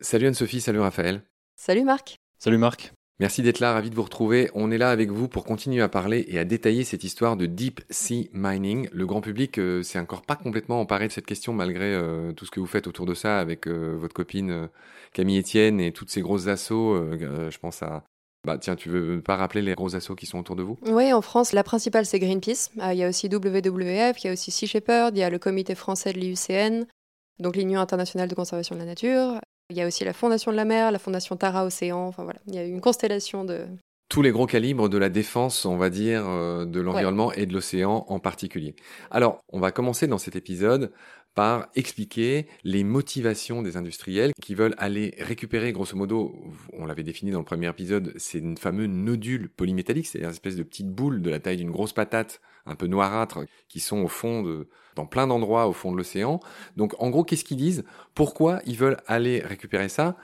Salut Anne-Sophie, salut Raphaël. Salut Marc. Salut Marc. Merci d'être là, ravi de vous retrouver. On est là avec vous pour continuer à parler et à détailler cette histoire de Deep Sea Mining. Le grand public euh, s'est encore pas complètement emparé de cette question malgré euh, tout ce que vous faites autour de ça avec euh, votre copine Camille Etienne et toutes ces grosses assauts. je pense à... Bah tiens, tu veux pas rappeler les gros assauts qui sont autour de vous? Oui, en France, la principale c'est Greenpeace. Il y a aussi WWF, il y a aussi Sea Shepherd, il y a le comité français de l'IUCN, donc l'Union internationale de conservation de la nature. Il y a aussi la Fondation de la mer, la Fondation Tara Océan. Enfin voilà, il y a une constellation de. Tous les gros calibres de la défense, on va dire, euh, de l'environnement et de l'océan en particulier. Alors, on va commencer dans cet épisode par expliquer les motivations des industriels qui veulent aller récupérer, grosso modo, on l'avait défini dans le premier épisode, c'est une fameuse nodule polymétallique, c'est une espèce de petite boule de la taille d'une grosse patate, un peu noirâtre, qui sont au fond de, dans plein d'endroits au fond de l'océan. Donc, en gros, qu'est-ce qu'ils disent? Pourquoi ils veulent aller récupérer ça?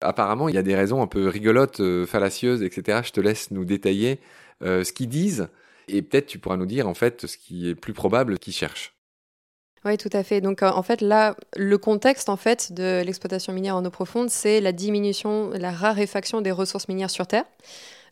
Apparemment, il y a des raisons un peu rigolotes, euh, fallacieuses, etc. Je te laisse nous détailler euh, ce qu'ils disent, et peut-être tu pourras nous dire en fait ce qui est plus probable qu'ils cherchent. Oui, tout à fait. Donc, euh, en fait, là, le contexte en fait de l'exploitation minière en eau profonde, c'est la diminution, la raréfaction des ressources minières sur Terre.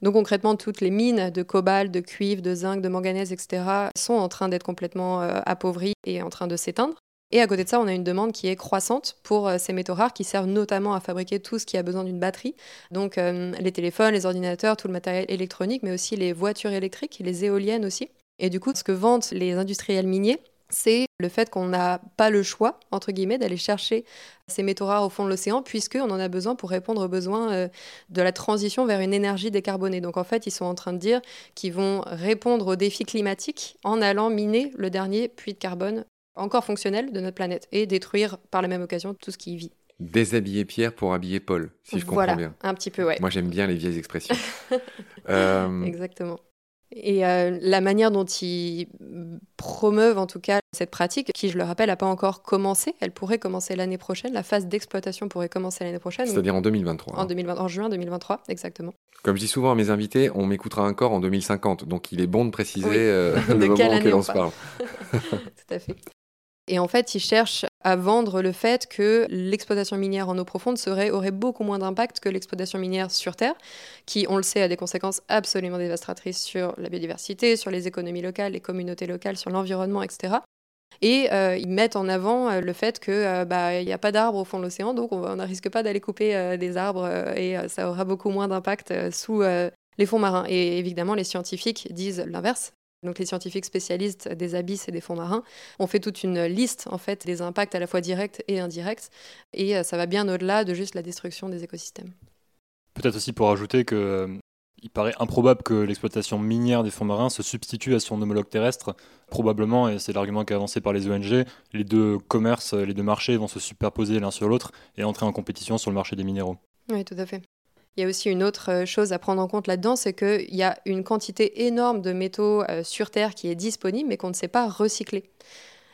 Donc, concrètement, toutes les mines de cobalt, de cuivre, de zinc, de manganèse, etc., sont en train d'être complètement euh, appauvries et en train de s'éteindre. Et à côté de ça, on a une demande qui est croissante pour euh, ces métaux rares qui servent notamment à fabriquer tout ce qui a besoin d'une batterie. Donc les téléphones, les ordinateurs, tout le matériel électronique, mais aussi les voitures électriques, les éoliennes aussi. Et du coup, ce que vendent les industriels miniers, c'est le fait qu'on n'a pas le choix, entre guillemets, d'aller chercher ces métaux rares au fond de l'océan, puisqu'on en a besoin pour répondre aux besoins euh, de la transition vers une énergie décarbonée. Donc en fait, ils sont en train de dire qu'ils vont répondre aux défis climatiques en allant miner le dernier puits de carbone encore fonctionnel de notre planète et détruire par la même occasion tout ce qui y vit. Déshabiller Pierre pour habiller Paul, si je comprends bien. un petit peu, ouais. Moi, j'aime bien les vieilles expressions. Euh, Exactement. Et euh, la manière dont ils promeuvent en tout cas cette pratique, qui je le rappelle n'a pas encore commencé, elle pourrait commencer l'année prochaine, la phase d'exploitation pourrait commencer l'année prochaine. C'est-à-dire en 2023. En, 2020, en juin 2023, exactement. Comme je dis souvent à mes invités, on m'écoutera encore en 2050, donc il est bon de préciser euh, le moment que l'on se parle. Tout à fait. Et en fait, ils cherchent à vendre le fait que l'exploitation minière en eau profonde serait, aurait beaucoup moins d'impact que l'exploitation minière sur Terre, qui, on le sait, a des conséquences absolument dévastatrices sur la biodiversité, sur les économies locales, les communautés locales, sur l'environnement, etc. Et euh, ils mettent en avant euh, le fait qu'il euh, bah, n'y a pas d'arbres au fond de l'océan, donc on, ne risque pas d'aller couper des arbres et ça aura beaucoup moins d'impact sous les fonds marins. Et évidemment, les scientifiques disent l'inverse. Donc les scientifiques spécialistes des abysses et des fonds marins ont fait toute une liste en fait des impacts à la fois directs et indirects et euh, ça va bien au-delà de juste la destruction des écosystèmes. Peut-être aussi pour ajouter que euh, il paraît improbable que l'exploitation minière des fonds marins se substitue à son homologue terrestre. Probablement, et c'est l'argument qui est avancé par les ONG, les deux commerces, les deux marchés vont se superposer l'un sur l'autre et entrer en compétition sur le marché des minéraux. Oui, tout à fait. Il y a aussi une autre euh, chose à prendre en compte là-dedans, c'est qu'il y a une quantité énorme de métaux euh, sur Terre qui est disponible, mais qu'on ne sait pas recycler.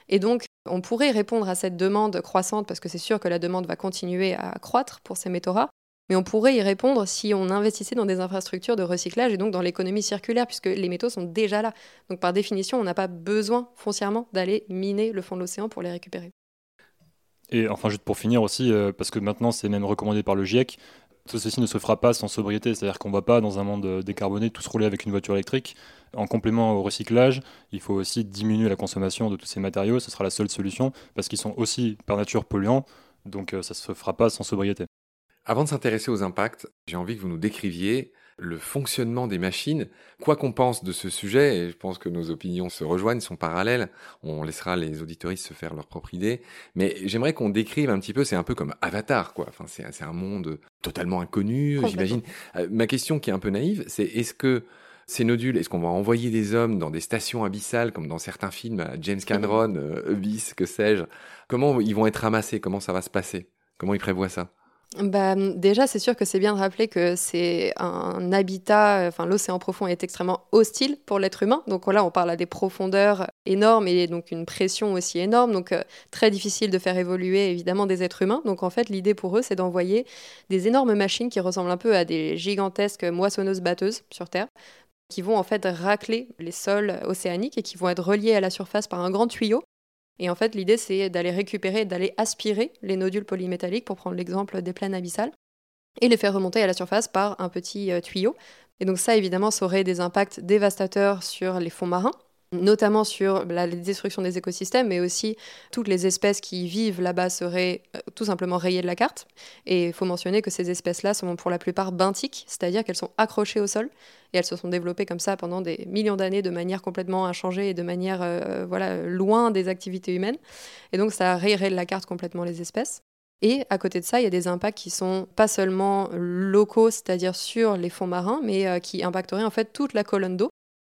Et donc, on pourrait répondre à cette demande croissante, parce que c'est sûr que la demande va continuer à croître pour ces métaux rares, mais on pourrait y répondre si on investissait dans des infrastructures de recyclage et donc dans l'économie circulaire, puisque les métaux sont déjà là. Donc par définition, on n'a pas besoin foncièrement d'aller miner le fond de l'océan pour les récupérer. Et enfin, juste pour finir aussi, euh, parce que maintenant c'est même recommandé par le GIEC, tout ceci ne se fera pas sans sobriété, c'est-à-dire qu'on ne va pas, dans un monde euh, décarboné, tous rouler avec une voiture électrique. En complément au recyclage, il faut aussi diminuer la consommation de tous ces matériaux, ce sera la seule solution, parce qu'ils sont aussi par nature polluants, donc euh, ça ne se fera pas sans sobriété. Avant de s'intéresser aux impacts, j'ai envie que vous nous décriviez le fonctionnement des machines. Quoi qu'on pense de ce sujet, et je pense que nos opinions se rejoignent, sont parallèles, on laissera les auditoristes se faire leur propre idée, mais j'aimerais qu'on décrive un petit peu, c'est un peu comme Avatar, quoi. Enfin, c'est un monde totalement inconnu, j'imagine. Euh, ma question qui est un peu naïve, c'est est-ce que ces nodules, est-ce qu'on va envoyer des hommes dans des stations abyssales, comme dans certains films, James Cameron, euh, Abyss, que sais-je? Comment ils vont être ramassés? Comment ça va se passer? Comment ils prévoient ça? Bah, déjà, c'est sûr que c'est bien de rappeler que c'est un habitat, enfin l'océan profond est extrêmement hostile pour l'être humain. Donc là, on parle à des profondeurs énormes et donc une pression aussi énorme. Donc euh, très difficile de faire évoluer évidemment des êtres humains. Donc en fait, l'idée pour eux, c'est d'envoyer des énormes machines qui ressemblent un peu à des gigantesques moissonneuses-batteuses sur Terre qui vont en fait racler les sols océaniques et qui vont être reliés à la surface par un grand tuyau Et en fait, l'idée, c'est d'aller récupérer, d'aller aspirer les nodules polymétalliques, pour prendre l'exemple des plaines abyssales, et les faire remonter à la surface par un petit euh, tuyau. Et donc ça, évidemment, ça aurait des impacts dévastateurs sur les fonds marins, notamment sur la destruction des écosystèmes, mais aussi toutes les espèces qui vivent là-bas seraient euh, tout simplement rayées de la carte. Et il faut mentionner que ces espèces-là sont pour la plupart benthiques, c'est-à-dire qu'elles sont accrochées au sol et elles se sont développées comme ça pendant des millions d'années de manière complètement inchangée et de manière euh, voilà, loin des activités humaines. Et donc ça rayerait de la carte complètement les espèces. Et à côté de ça, il y a des impacts qui sont pas seulement locaux, c'est-à-dire sur les fonds marins, mais euh, qui impacteraient en fait toute la colonne d'eau.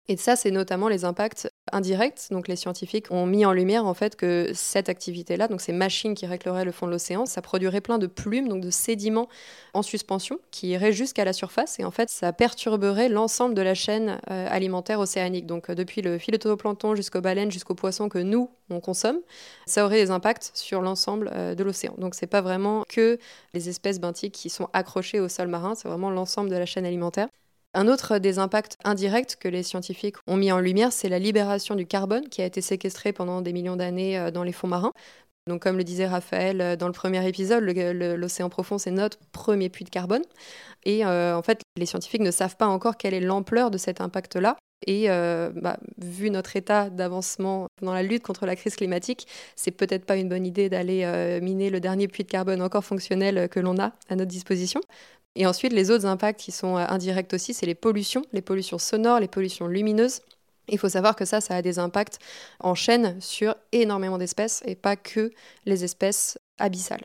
Et ça, c'est notamment les impacts indirects. Donc, les scientifiques ont mis en lumière en fait que cette activité-là, donc ces machines qui récleraient le fond de l'océan, ça produirait plein de plumes, donc de sédiments en suspension qui iraient jusqu'à la surface. Et en fait, ça perturberait l'ensemble de la chaîne euh, alimentaire océanique. Donc, euh, depuis le phytoplancton jusqu'aux baleines, jusqu'aux poissons que nous on consomme, ça aurait des impacts sur l'ensemble euh, de l'océan. Donc, c'est pas vraiment que les espèces benthiques qui sont accrochées au sol marin, c'est vraiment l'ensemble de la chaîne alimentaire. Un autre des impacts indirects que les scientifiques ont mis en lumière, c'est la libération du carbone qui a été séquestré pendant des millions d'années euh, dans les fonds marins. Donc, comme le disait Raphaël euh, dans le premier épisode, l'océan profond, c'est notre premier puits de carbone. Et euh, en fait, les scientifiques ne savent pas encore quelle est l'ampleur de cet impact-là. Et bah, vu notre état d'avancement dans la lutte contre la crise climatique, c'est peut-être pas une bonne idée d'aller miner le dernier puits de carbone encore fonctionnel que l'on a à notre disposition. Et ensuite, les autres impacts qui sont euh, indirects aussi, c'est les pollutions, les pollutions sonores, les pollutions lumineuses. Il faut savoir que ça, ça a des impacts en chaîne sur énormément d'espèces et pas que les espèces abyssales.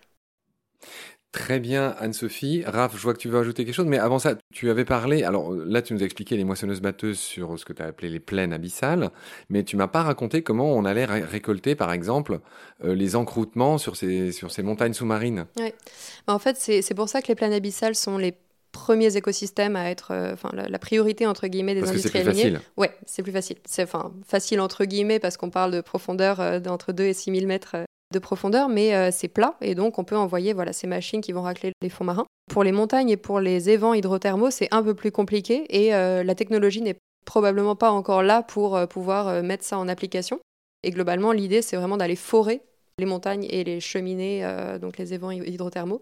Très bien, Anne-Sophie. Raph, je vois que tu veux ajouter quelque chose, mais avant ça, tu avais parlé, alors là, tu nous as expliqué les moissonneuses batteuses sur ce que tu as appelé les plaines abyssales, mais tu m'as pas raconté comment on allait récolter, par exemple, euh, les encroûtements sur ces, sur ces montagnes sous-marines. Oui. Bah, en fait, c'est pour ça que les plaines abyssales sont les premiers écosystèmes à être euh, enfin la, priorité entre guillemets des parce industriels miniers. Facile. Ouais, c'est plus facile. C'est enfin facile entre guillemets parce qu'on parle de profondeur euh, d'entre 2 et 6 000 mètres de profondeur, mais euh, c'est plat et donc on peut envoyer voilà, ces machines qui vont racler les fonds marins. Pour les montagnes et pour les évents hydrothermaux, c'est un peu plus compliqué et euh, la technologie n'est probablement pas encore là pour euh, pouvoir mettre ça en application. Et globalement, l'idée, c'est vraiment d'aller forer les montagnes et les cheminées, donc les évents hydrothermaux.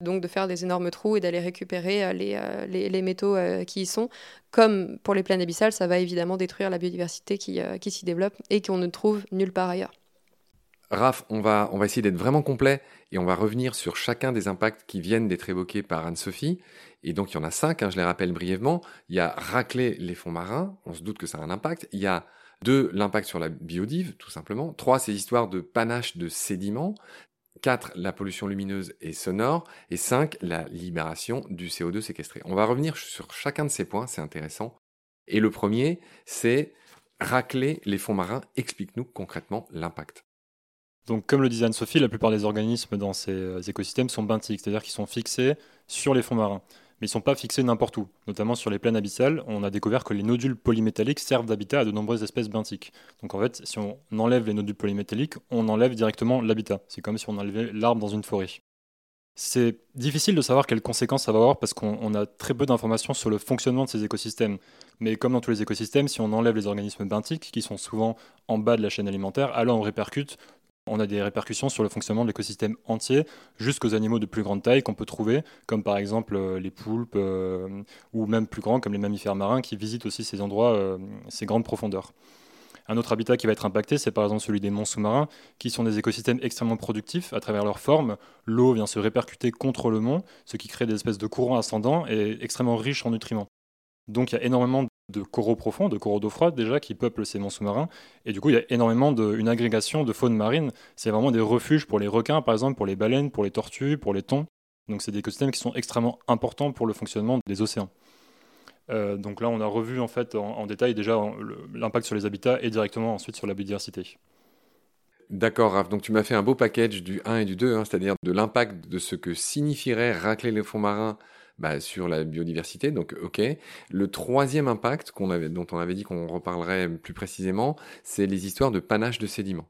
Donc de faire des énormes trous et d'aller récupérer les, les, métaux qui y sont. Comme pour les plaines abyssales, ça va évidemment détruire la biodiversité qui, qui s'y développe et qu'on ne trouve nulle part ailleurs. Raph, on va, essayer d'être vraiment complet et on va revenir sur chacun des impacts qui viennent d'être évoqués par Anne-Sophie. Et donc, il y en a cinq, hein, je les rappelle brièvement. Il y a racler les fonds marins, on se doute que ça a un impact. Il y a deux, l'impact sur la biodive, tout simplement. Trois, ces histoires de panache de sédiments. Quatre, la pollution lumineuse et sonore. Et cinq, la libération du CO2 séquestré. On va revenir sur chacun de ces points, c'est intéressant. Et le premier, c'est racler les fonds marins. Explique-nous concrètement l'impact. Donc, comme le disait Anne-Sophie, la plupart des organismes dans ces euh, écosystèmes sont benthiques, c'est-à-dire qu'ils sont fixés sur les fonds marins. Mais ils ne sont pas fixés n'importe où. Notamment sur les plaines abyssales, on a découvert que les nodules polymétalliques servent d'habitat à de nombreuses espèces benthiques. Donc en fait, si on enlève les nodules polymétalliques, on enlève directement l'habitat. C'est comme si on enlevait l'arbre dans une forêt. C'est difficile de savoir quelles conséquences ça va avoir parce qu'on a très peu d'informations sur le fonctionnement de ces écosystèmes. Mais comme dans tous les écosystèmes, si on enlève les organismes benthiques, qui sont souvent en bas de la chaîne alimentaire, alors on répercute on a des répercussions sur le fonctionnement de l'écosystème entier, jusqu'aux animaux de plus grande taille qu'on peut trouver, comme par exemple euh, les poulpes, euh, ou même plus grands, comme les mammifères marins, qui visitent aussi ces endroits, euh, ces grandes profondeurs. Un autre habitat qui va être impacté, c'est par exemple celui des monts sous-marins, qui sont des écosystèmes extrêmement productifs à travers leur forme. L'eau vient se répercuter contre le mont, ce qui crée des espèces de courants ascendants et extrêmement riches en nutriments. Donc il y a énormément de coraux profonds, de coraux d'eau froide déjà, qui peuplent ces monts sous-marins. Et du coup, il y a énormément d'une agrégation de faune marine. C'est vraiment des refuges pour les requins, par exemple, pour les baleines, pour les tortues, pour les thons. Donc c'est des écosystèmes qui sont extrêmement importants pour le fonctionnement des océans. Euh, donc là, on a revu en fait en, détail déjà l'impact sur les habitats et directement ensuite sur la biodiversité. D'accord, Raph. Donc tu m'as fait un beau package du 1 et du 2, hein, c'est-à-dire de l'impact de ce que signifierait racler les fonds marins bah, sur la biodiversité. Donc, ok. Le troisième impact dont on avait dit qu'on reparlerait plus précisément, c'est les histoires de panache de sédiments.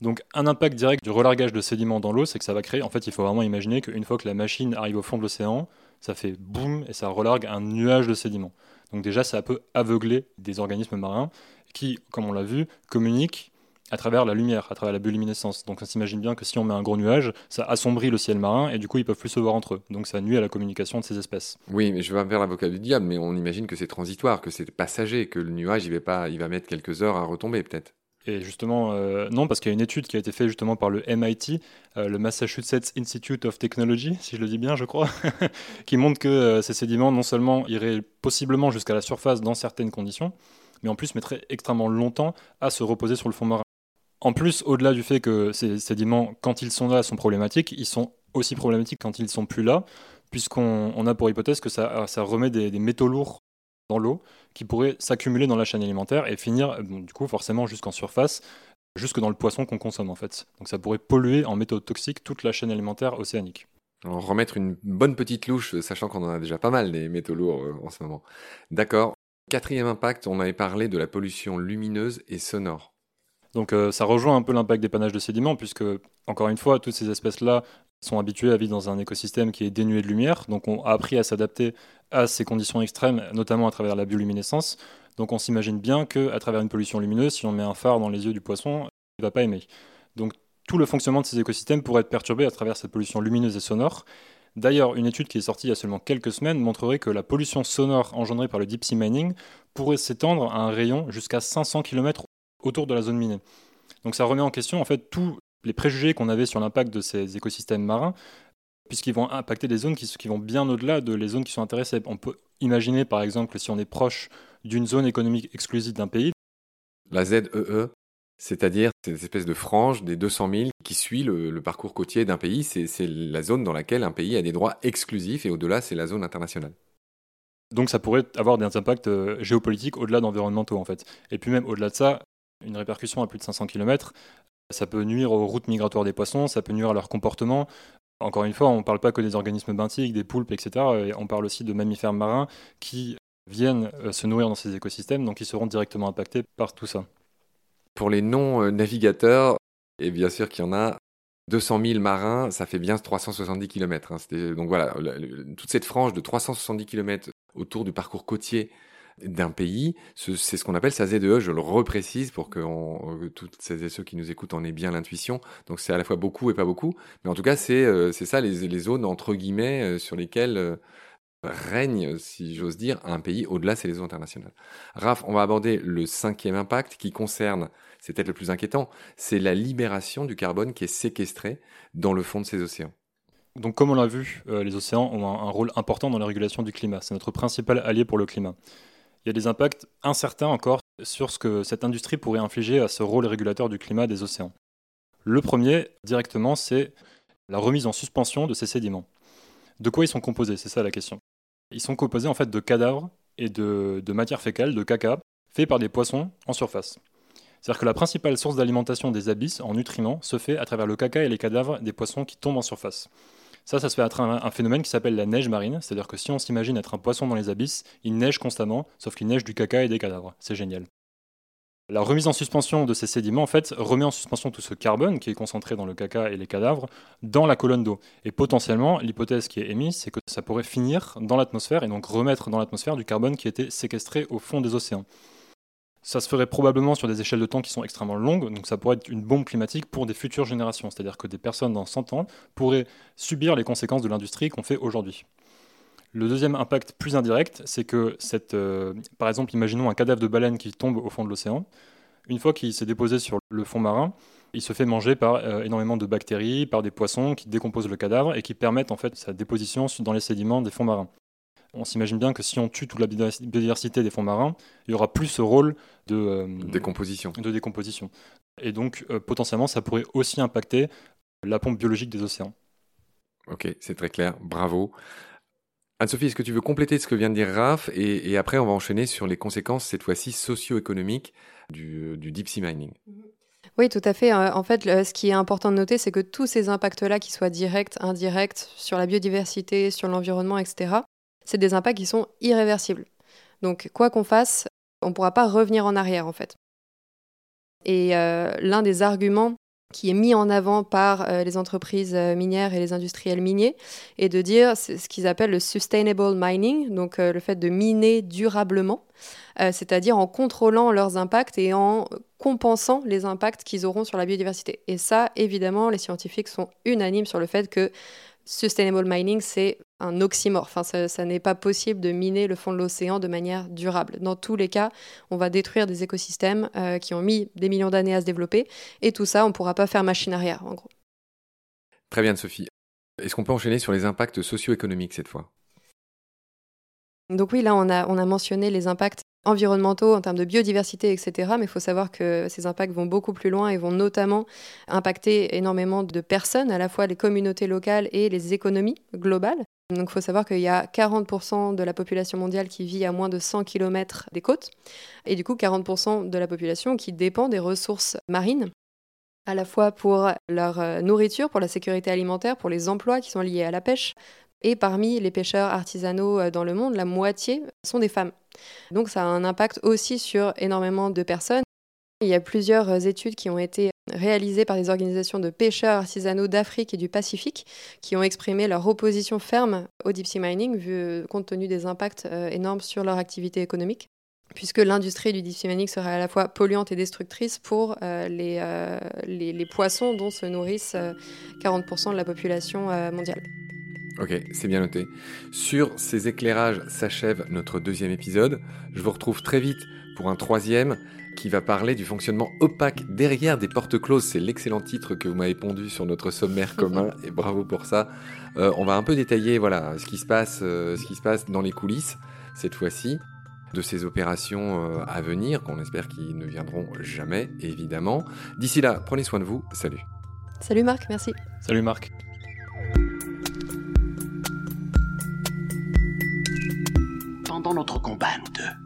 Donc un impact direct du relargage de sédiments dans l'eau, c'est que ça va créer, en fait il faut vraiment imaginer qu'une fois que la machine arrive au fond de l'océan, ça fait boum et ça relargue un nuage de sédiments. Donc déjà ça peut aveugler des organismes marins qui, comme on l'a vu, communiquent à travers la lumière, à travers la bioluminescence. Donc on s'imagine bien que si on met un gros nuage, ça assombrit le ciel marin et du coup ils peuvent plus se voir entre eux. Donc ça nuit à la communication de ces espèces. Oui, mais je vais faire l'avocat du diable, mais on imagine que c'est transitoire, que c'est passager, que le nuage il va pas, il va mettre quelques heures à retomber peut-être. Et justement, euh, non, parce qu'il y a une étude qui a été faite justement par le MIT, euh, le Massachusetts Institute of Technology, si je le dis bien, je crois, qui montre que euh, ces sédiments non seulement iraient possiblement jusqu'à la surface dans certaines conditions, mais en plus mettraient extrêmement longtemps à se reposer sur le fond marin. En plus, au-delà du fait que ces sédiments, quand ils sont là, sont problématiques, ils sont aussi problématiques quand ils sont plus là, puisqu'on a pour hypothèse que ça, remet des, métaux lourds dans l'eau qui pourraient s'accumuler dans la chaîne alimentaire et finir, du coup, forcément jusqu'en surface, jusque dans le poisson qu'on consomme en fait. Donc ça pourrait polluer en métaux toxiques toute la chaîne alimentaire océanique. Remettre une bonne petite louche, sachant qu'on en a déjà pas mal des métaux lourds euh, en ce moment. D'accord. Quatrième impact, on avait parlé de la pollution lumineuse et sonore. Donc euh, ça rejoint un peu l'impact des panaches de sédiments, puisque, encore une fois, toutes ces espèces-là sont habituées à vivre dans un écosystème qui est dénué de lumière, donc on a appris à s'adapter à ces conditions extrêmes, notamment à travers la bioluminescence. Donc on s'imagine bien qu'à travers une pollution lumineuse, si on met un phare dans les yeux du poisson, il ne va pas aimer. Donc tout le fonctionnement de ces écosystèmes pourrait être perturbé à travers cette pollution lumineuse et sonore. D'ailleurs, une étude qui est sortie il y a seulement quelques semaines montrerait que la pollution sonore engendrée par le deep sea mining pourrait s'étendre à un rayon jusqu'à 500 km autour de la zone minée. Donc ça remet en question en fait tous les préjugés qu'on avait sur l'impact de ces écosystèmes marins, puisqu'ils vont impacter des zones qui, qui vont bien au-delà de les zones qui sont intéressées. On peut imaginer par exemple si on est proche d'une zone économique exclusive d'un pays. La ZEE, e, c'est-à-dire cette espèce de frange des 200 000 qui suit le, le parcours côtier d'un pays, c'est la zone dans laquelle un pays a des droits exclusifs et au-delà c'est la zone internationale. Donc ça pourrait avoir des impacts euh, géopolitiques au-delà d'environnementaux en fait. Et puis même au-delà de ça, une répercussion à plus de 500 km, ça peut nuire aux routes migratoires des poissons, ça peut nuire à leur comportement. Encore une fois, on ne parle pas que des organismes benthiques, des poulpes, etc. On parle aussi de mammifères marins qui viennent euh, se nourrir dans ces écosystèmes, donc ils seront directement impactés par tout ça. Pour les non-navigateurs, et bien sûr qu'il y en a, 200 000 marins, ça fait bien 370 km. Hein. Donc voilà, toute cette frange de 370 km autour du parcours côtier d'un pays, c'est ce qu'on appelle sa Z2E, je le reprécise pour que on, toutes celles et ceux qui nous écoutent en aient bien l'intuition. Donc c'est à la fois beaucoup et pas beaucoup, mais en tout cas c'est euh, ça les, zones entre guillemets euh, sur lesquelles euh, règne, si j'ose dire, un pays. Au-delà, c'est les zones internationales. Raph, on va aborder le cinquième impact qui concerne, c'est peut-être le plus inquiétant, c'est la libération du carbone qui est séquestré dans le fond de ces océans. Donc comme on l'a vu, les océans ont un, rôle important dans la régulation du climat. C'est notre principal allié pour le climat il y a des impacts incertains encore sur ce que cette industrie pourrait infliger à ce rôle régulateur du climat des océans. Le premier, directement, c'est la remise en suspension de ces sédiments. De quoi ils sont composés? C'est ça la question. Ils sont composés en fait de cadavres et de, de matière fécale, de caca, faits par des poissons en surface. C'est-à-dire que la principale source d'alimentation des abysses en nutriments se fait à travers le caca et les cadavres des poissons qui tombent en surface. Ça, ça se fait à travers un phénomène qui s'appelle la neige marine. C'est-à-dire que si on s'imagine être un poisson dans les abysses, il neige constamment, sauf qu'il neige du caca et des cadavres. C'est génial. La remise en suspension de ces sédiments, en fait, remet en suspension tout ce carbone qui est concentré dans le caca et les cadavres dans la colonne d'eau. Et potentiellement, l'hypothèse qui est émise, c'est que ça pourrait finir dans l'atmosphère et donc remettre dans l'atmosphère du carbone qui était séquestré au fond des océans. Ça se ferait probablement sur des échelles de temps qui sont extrêmement longues, donc ça pourrait être une bombe climatique pour des futures générations. C'est-à-dire que des personnes dans 100 ans pourraient subir les conséquences de l'industrie qu'on fait aujourd'hui. Le deuxième impact plus indirect, c'est que, cette, euh, par exemple, imaginons un cadavre de baleine qui tombe au fond de l'océan. Une fois qu'il s'est déposé sur le fond marin, il se fait manger par euh, énormément de bactéries, par des poissons qui décomposent le cadavre et qui permettent en fait sa déposition dans les sédiments des fonds marins on s'imagine bien que si on tue toute la biodiversité des fonds marins, il y aura plus ce rôle de euh, décomposition. De décomposition. Et donc, euh, potentiellement, ça pourrait aussi impacter la pompe biologique des océans. Ok, c'est très clair. Bravo. Anne-Sophie, est-ce que tu veux compléter ce que vient de dire Raph et, après, on va enchaîner sur les conséquences, cette fois-ci socio-économiques, du, du, deep sea mining? Oui, tout à fait. Euh, en fait, ce qui est important de noter, c'est que tous ces impacts-là, qu'ils soient directs, indirects, sur la biodiversité, sur l'environnement, etc., c'est des impacts qui sont irréversibles. Donc quoi qu'on fasse, on ne pourra pas revenir en arrière en fait. Et euh, l'un des arguments qui est mis en avant par euh, les entreprises euh, minières et les industriels miniers, et de dire ce qu'ils appellent le sustainable mining, donc le fait de miner durablement, c'est-à-dire en contrôlant leurs impacts et en compensant les impacts qu'ils auront sur la biodiversité. Et ça, évidemment, les scientifiques sont unanimes sur le fait que sustainable mining, c'est un oxymore. Enfin, ça, n'est pas possible de miner le fond de l'océan de manière durable. Dans tous les cas, on va détruire des écosystèmes euh, qui ont mis des millions d'années à se développer. Et tout ça, on ne pourra pas faire machine arrière, en gros. Très bien, Sophie. Est-ce qu'on peut enchaîner sur les impacts socio-économiques cette fois? Donc oui, là, on a, on a mentionné les impacts environnementaux, en termes de biodiversité, etc. Mais il faut savoir que ces impacts vont beaucoup plus loin et vont notamment impacter énormément de personnes, à la fois les communautés locales et les économies globales. Donc il faut savoir qu'il y a 40% de la population mondiale qui vit à moins de 100 km des côtes, et du coup 40% de la population qui dépend des ressources marines à la fois pour leur euh, nourriture, pour la sécurité alimentaire, pour les emplois qui sont liés à la pêche, et parmi les pêcheurs artisanaux euh, dans le monde, la moitié sont des femmes. Donc ça a un impact aussi sur énormément de personnes. Il y a plusieurs euh, études qui ont été réalisées par des organisations de pêcheurs artisanaux d'Afrique et du Pacifique qui ont exprimé leur opposition ferme au deep sea mining vu, euh, compte tenu des impacts énormes sur leur activité économique puisque l'industrie du deep sea mining serait à la fois polluante et destructrice pour les, les, les, poissons dont se nourrissent 40% de la population mondiale. Ok, c'est bien noté. Sur ces éclairages s'achève notre deuxième épisode. Je vous retrouve très vite pour un troisième qui va parler du fonctionnement opaque derrière des portes closes. C'est l'excellent titre que vous m'avez pondu sur notre sommaire commun et bravo pour ça. Euh, on va un peu détailler voilà ce qui se passe, euh, ce qui se passe dans les coulisses cette fois-ci de ces opérations euh, à venir qu'on espère qu'ils ne viendront jamais évidemment. D'ici là, prenez soin de vous. Salut. Salut Marc, merci. Salut Marc. Pendant notre combat, nous deux,